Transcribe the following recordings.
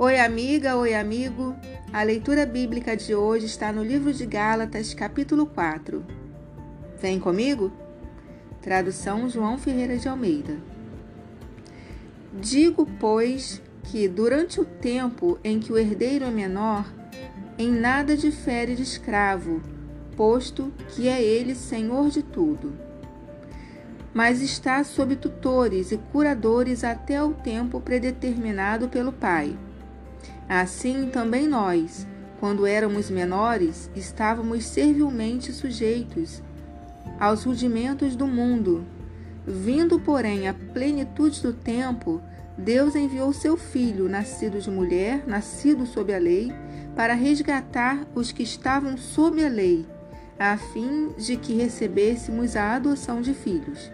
Oi, amiga, oi, amigo. A leitura bíblica de hoje está no livro de Gálatas, capítulo 4. Vem comigo? Tradução João Ferreira de Almeida. Digo, pois, que durante o tempo em que o herdeiro é menor, em nada difere de escravo, posto que é ele senhor de tudo. Mas está sob tutores e curadores até o tempo predeterminado pelo Pai. Assim também nós, quando éramos menores, estávamos servilmente sujeitos aos rudimentos do mundo. Vindo, porém, a plenitude do tempo, Deus enviou seu Filho, nascido de mulher, nascido sob a lei, para resgatar os que estavam sob a lei, a fim de que recebêssemos a adoção de filhos.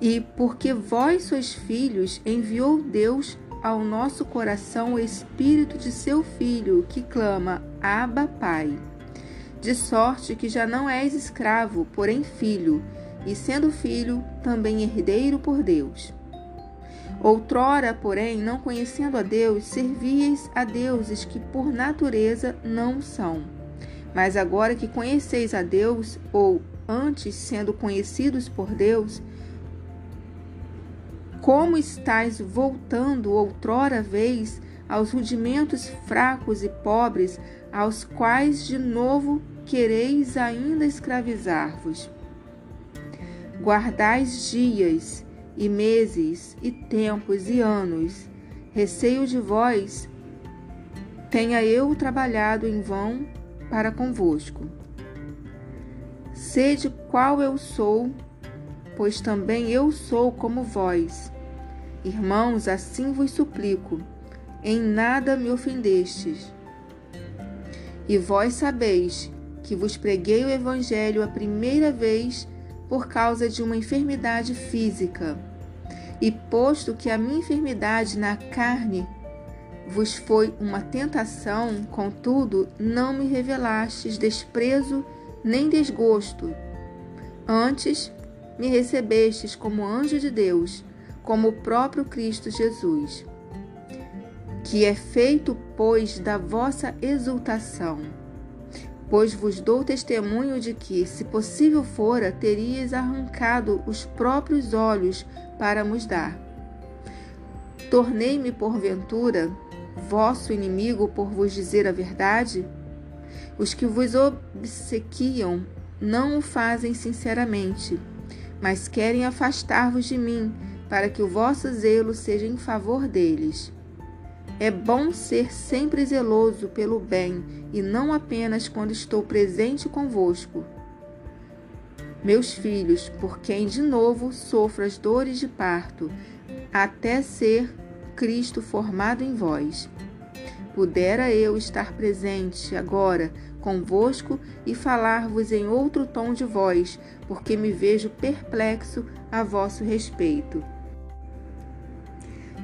E porque vós sois filhos, enviou Deus ao nosso coração o espírito de seu filho, que clama: Abba, Pai. De sorte que já não és escravo, porém filho, e sendo filho, também herdeiro por Deus. Outrora, porém, não conhecendo a Deus, servíeis a deuses que por natureza não são. Mas agora que conheceis a Deus, ou antes sendo conhecidos por Deus, como estáis voltando outrora vez aos rudimentos fracos e pobres, aos quais de novo quereis ainda escravizar-vos. Guardais dias e meses e tempos e anos, receio de vós, tenha eu trabalhado em vão para convosco. Sede qual eu sou, pois também eu sou como vós. Irmãos, assim vos suplico, em nada me ofendestes. E vós sabeis que vos preguei o Evangelho a primeira vez por causa de uma enfermidade física. E posto que a minha enfermidade na carne vos foi uma tentação, contudo, não me revelastes desprezo nem desgosto. Antes, me recebestes como anjo de Deus como o próprio Cristo Jesus, que é feito, pois, da vossa exultação. Pois vos dou testemunho de que, se possível fora, teríeis arrancado os próprios olhos para nos dar. Tornei-me, porventura, vosso inimigo por vos dizer a verdade? Os que vos obsequiam não o fazem sinceramente, mas querem afastar-vos de mim para que o vosso zelo seja em favor deles. É bom ser sempre zeloso pelo bem e não apenas quando estou presente convosco. Meus filhos, por quem de novo sofro as dores de parto, até ser Cristo formado em vós. Pudera eu estar presente agora convosco e falar-vos em outro tom de voz, porque me vejo perplexo a vosso respeito.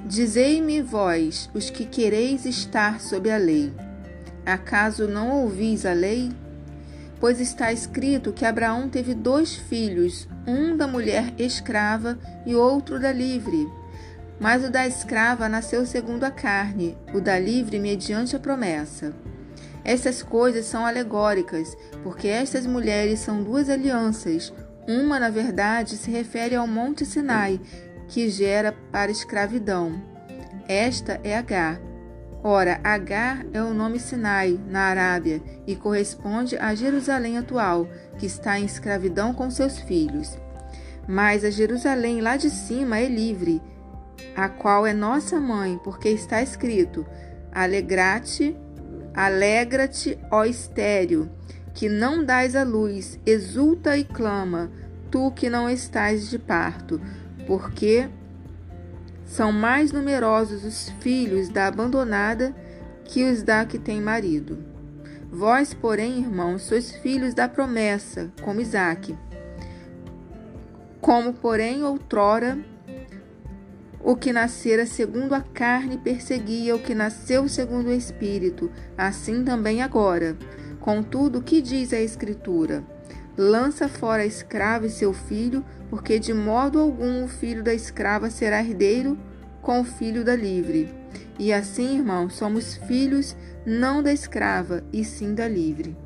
Dizei-me vós, os que quereis estar sob a lei, acaso não ouvis a lei? Pois está escrito que Abraão teve dois filhos, um da mulher escrava e outro da livre. Mas o da escrava nasceu segundo a carne, o da livre mediante a promessa. Essas coisas são alegóricas, porque estas mulheres são duas alianças. Uma, na verdade, se refere ao Monte Sinai, que gera para escravidão. Esta é Agar. Ora, Agar é o nome Sinai, na Arábia, e corresponde a Jerusalém atual, que está em escravidão com seus filhos. Mas a Jerusalém lá de cima é livre, a qual é nossa mãe, porque está escrito: Alegrate, alegra-te, ó estéreo, que não dás a luz, exulta e clama, tu que não estás de parto porque são mais numerosos os filhos da abandonada que os da que tem marido. Vós, porém, irmãos, sois filhos da promessa, como Isaque. Como, porém, outrora o que nascera segundo a carne perseguia o que nasceu segundo o Espírito, assim também agora. Contudo, o que diz a Escritura? Lança fora a escrava e seu filho, porque de modo algum o filho da escrava será herdeiro com o filho da livre. E assim, irmãos, somos filhos não da escrava, e sim da livre.